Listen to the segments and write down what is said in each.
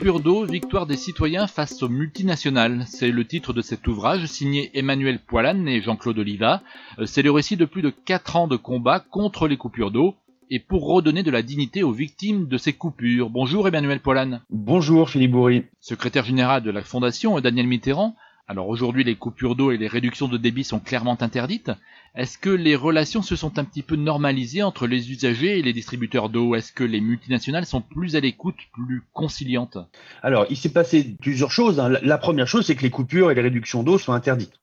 coupures d'eau, victoire des citoyens face aux multinationales. C'est le titre de cet ouvrage signé Emmanuel Poilane et Jean-Claude Oliva. Euh, c'est le récit de plus de 4 ans de combat contre les coupures d'eau et pour redonner de la dignité aux victimes de ces coupures. Bonjour Emmanuel Poilane. Bonjour Philippe Bourri. Secrétaire général de la Fondation Daniel Mitterrand. Alors aujourd'hui, les coupures d'eau et les réductions de débit sont clairement interdites. Est-ce que les relations se sont un petit peu normalisées entre les usagers et les distributeurs d'eau? Est-ce que les multinationales sont plus à l'écoute, plus conciliantes? Alors, il s'est passé plusieurs choses. Hein. La première chose, c'est que les coupures et les réductions d'eau sont interdites.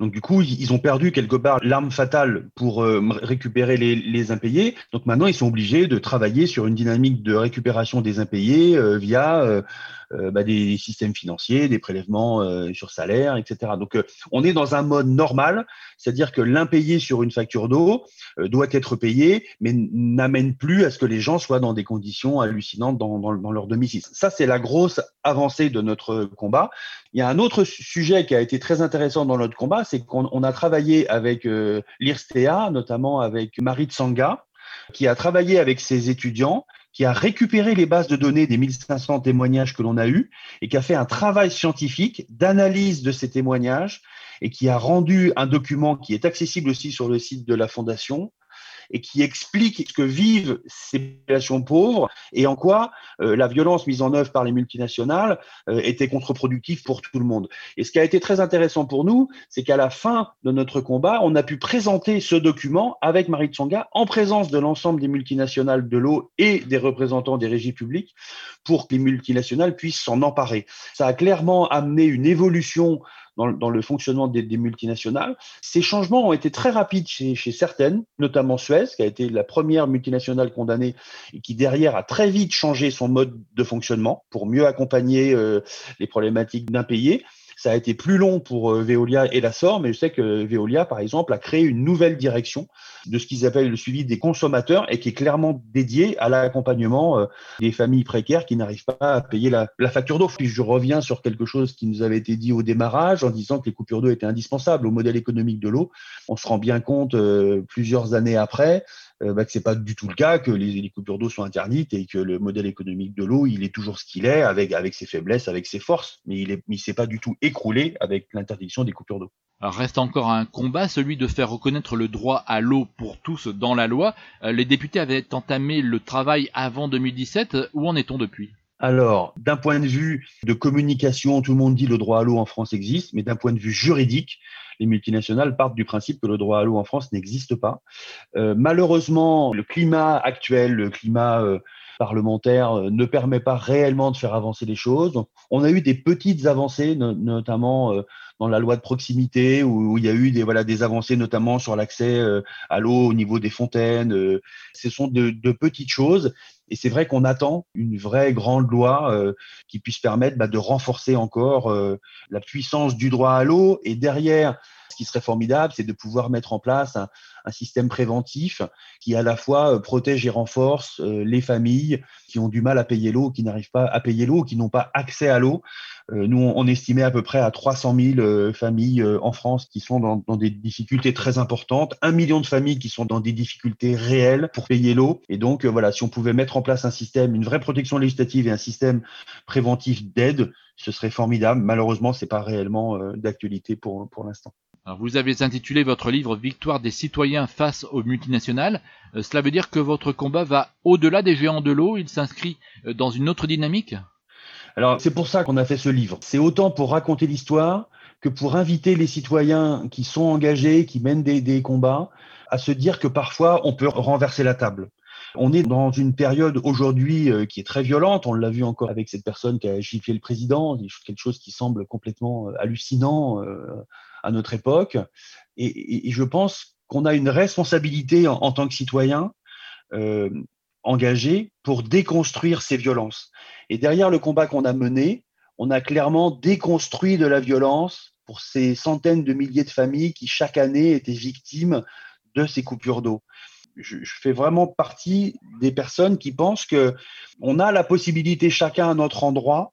Donc du coup, ils ont perdu quelque part l'arme fatale pour euh, récupérer les, impayés. Donc maintenant, ils sont obligés de travailler sur une dynamique de récupération des impayés euh, via euh, bah, des systèmes financiers, des prélèvements sur salaire, etc. Donc on est dans un mode normal, c'est-à-dire que l'impayé sur une facture d'eau doit être payé, mais n'amène plus à ce que les gens soient dans des conditions hallucinantes dans, dans leur domicile. Ça, c'est la grosse avancée de notre combat. Il y a un autre sujet qui a été très intéressant dans notre combat, c'est qu'on a travaillé avec euh, l'IRSTEA, notamment avec Marie Tsanga, qui a travaillé avec ses étudiants, qui a récupéré les bases de données des 1500 témoignages que l'on a eus et qui a fait un travail scientifique d'analyse de ces témoignages et qui a rendu un document qui est accessible aussi sur le site de la Fondation, et qui explique ce que vivent ces populations pauvres et en quoi euh, la violence mise en œuvre par les multinationales euh, était contre-productive pour tout le monde. Et ce qui a été très intéressant pour nous, c'est qu'à la fin de notre combat, on a pu présenter ce document avec Marie Tsonga en présence de l'ensemble des multinationales de l'eau et des représentants des régies publiques pour que les multinationales puissent s'en emparer. Ça a clairement amené une évolution dans, le fonctionnement des, multinationales. Ces changements ont été très rapides chez, certaines, notamment Suez, qui a été la première multinationale condamnée et qui derrière a très vite changé son mode de fonctionnement pour mieux accompagner euh, les problématiques d'impayés. Ça a été plus long pour euh, Veolia et la SOR, mais je sais que Veolia, par exemple, a créé une nouvelle direction de ce qu'ils appellent le suivi des consommateurs et qui est clairement dédié à l'accompagnement euh, des familles précaires qui n'arrivent pas à payer la, facture d'eau. Puis je reviens sur quelque chose qui nous avait été dit au démarrage en disant que les coupures d'eau étaient indispensables au modèle économique de l'eau. On se rend bien compte euh, plusieurs années après bah, que c'est pas du tout le cas, que les, coupures d'eau sont interdites et que le modèle économique de l'eau, il est toujours ce qu'il est, avec, ses faiblesses, avec ses forces, mais il ne s'est pas du tout écroulé avec l'interdiction des coupures d'eau. Reste encore un combat, celui de faire reconnaître le droit à l'eau pour tous dans la loi. Euh, les députés avaient entamé le travail avant 2017. Où en est-on depuis? Alors, d'un point de vue de communication, tout le monde dit le droit à l'eau en France existe, mais d'un point de vue juridique, les multinationales partent du principe que le droit à l'eau en France n'existe pas. Euh, malheureusement, le climat actuel, le climat euh, parlementaire euh, ne permet pas réellement de faire avancer les choses. on a eu des petites avancées, notamment dans la loi de proximité, où, il y a eu des, avancées, notamment sur l'accès à l'eau au niveau des fontaines. ce sont de, petites choses. Et c'est vrai qu'on attend une vraie grande loi qui puisse permettre bah, de renforcer encore la puissance du droit à l'eau. Et derrière, ce qui serait formidable, c'est de pouvoir mettre en place un, système préventif qui à la fois euh, protège et renforce euh, les familles qui ont du mal à payer l'eau, qui n'arrivent pas à payer l'eau, qui n'ont pas accès à l'eau. Euh, nous, on estimait à peu près à 300 000 familles en France qui sont dans, des difficultés très importantes, un million de familles qui sont dans des difficultés réelles pour payer l'eau. Et donc, voilà, si on pouvait mettre en place un système, une vraie protection législative et un système préventif d'aide, ce serait formidable. Malheureusement, c'est pas réellement d'actualité pour l'instant vous avez intitulé votre livre Victoire des citoyens face aux multinationales. Euh, cela veut dire que votre combat va au-delà des géants de l'eau, il s'inscrit euh, dans une autre dynamique? Alors c'est pour ça qu'on a fait ce livre. C'est autant pour raconter l'histoire que pour inviter les citoyens qui sont engagés, qui mènent des, combats, à se dire que parfois on peut renverser la table. On est dans une période aujourd'hui euh, qui est très violente. On l'a vu encore avec cette personne qui a giflé le président, quelque chose qui semble complètement hallucinant à notre époque. Et, je pense qu'on a une responsabilité en, tant que citoyen euh, engagé pour déconstruire ces violences. Et derrière le combat qu'on a mené, on a clairement déconstruit de la violence pour ces centaines de milliers de familles qui chaque année étaient victimes de ces coupures d'eau. Je, je, fais vraiment partie des personnes qui pensent que on a la possibilité chacun à notre endroit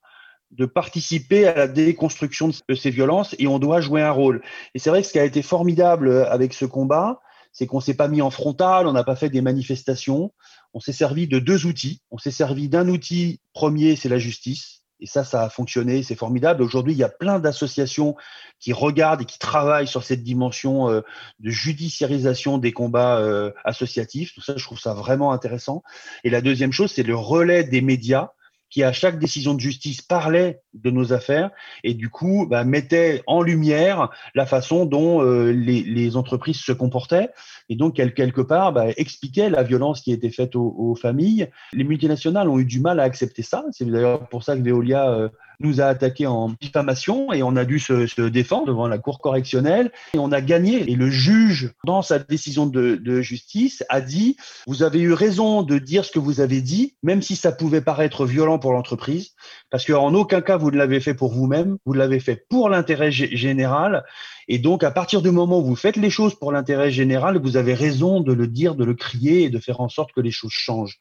de participer à la déconstruction de ces violences et on doit jouer un rôle. Et c'est vrai que ce qui a été formidable avec ce combat, c'est qu'on s'est pas mis en frontal, on n'a pas fait des manifestations, on s'est servi de deux outils. On s'est servi d'un outil premier, c'est la justice, Et ça, ça a fonctionné, c'est formidable. Aujourd'hui, il y a plein d'associations qui regardent et qui travaillent sur cette dimension euh, de judiciarisation des combats euh, associatifs. Tout ça, je trouve ça vraiment intéressant. Et la deuxième chose, c'est le relais des médias qui à chaque décision de justice parlait de nos affaires et du coup bah, mettait en lumière la façon dont euh, les, les, entreprises se comportaient et donc quelque part bah, expliquait la violence qui était faite aux, aux, familles. Les multinationales ont eu du mal à accepter ça. C'est d'ailleurs pour ça que Veolia euh, nous a attaqué en diffamation et on a dû se, défendre devant la cour correctionnelle et on a gagné. Et le juge, dans sa décision de, justice, a dit vous avez eu raison de dire ce que vous avez dit, même si ça pouvait paraître violent pour l'entreprise, parce qu'en aucun cas vous ne l'avez fait pour vous-même, vous l'avez fait pour l'intérêt général. Et donc, à partir du moment où vous faites les choses pour l'intérêt général, vous avez raison de le dire, de le crier et de faire en sorte que les choses changent.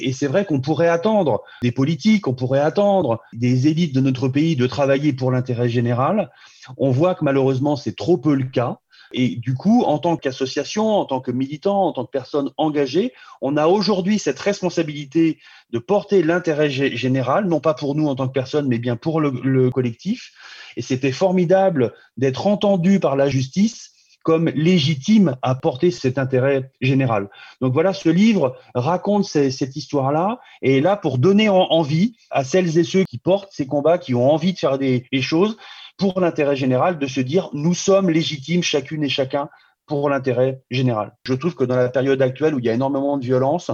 Et c'est vrai qu'on pourrait attendre des politiques, on pourrait attendre des élites notre pays de travailler pour l'intérêt général. On voit que malheureusement, c'est trop peu le cas. Et du coup, en tant qu'association, en tant que militant, en tant que personne engagée, on a aujourd'hui cette responsabilité de porter l'intérêt général, non pas pour nous en tant que personne, mais bien pour le, le collectif. Et c'était formidable d'être entendu par la justice comme légitime à porter cet intérêt général. Donc voilà, ce livre raconte cette histoire-là et est là pour donner envie à celles et ceux qui portent ces combats, qui ont envie de faire des, choses, pour l'intérêt général, de se dire nous sommes légitimes chacune et chacun pour l'intérêt général. Je trouve que dans la période actuelle où il y a énormément de violence,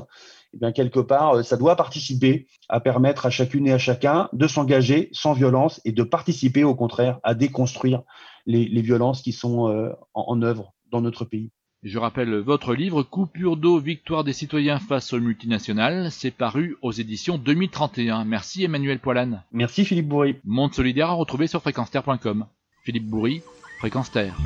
eh bien quelque part, euh, ça doit participer à permettre à chacune et à chacun de s'engager sans violence et de participer au contraire à déconstruire les, les violences qui sont euh, en, en œuvre dans notre pays. Je rappelle votre livre Coupure d'eau, victoire des citoyens face aux multinationales. C'est paru aux éditions 2031. Merci Emmanuel Poilane. Merci Philippe Bourri. Monde solidaire à retrouver sur fréquenceterre.com. Philippe Bourri, Fréquence Terre.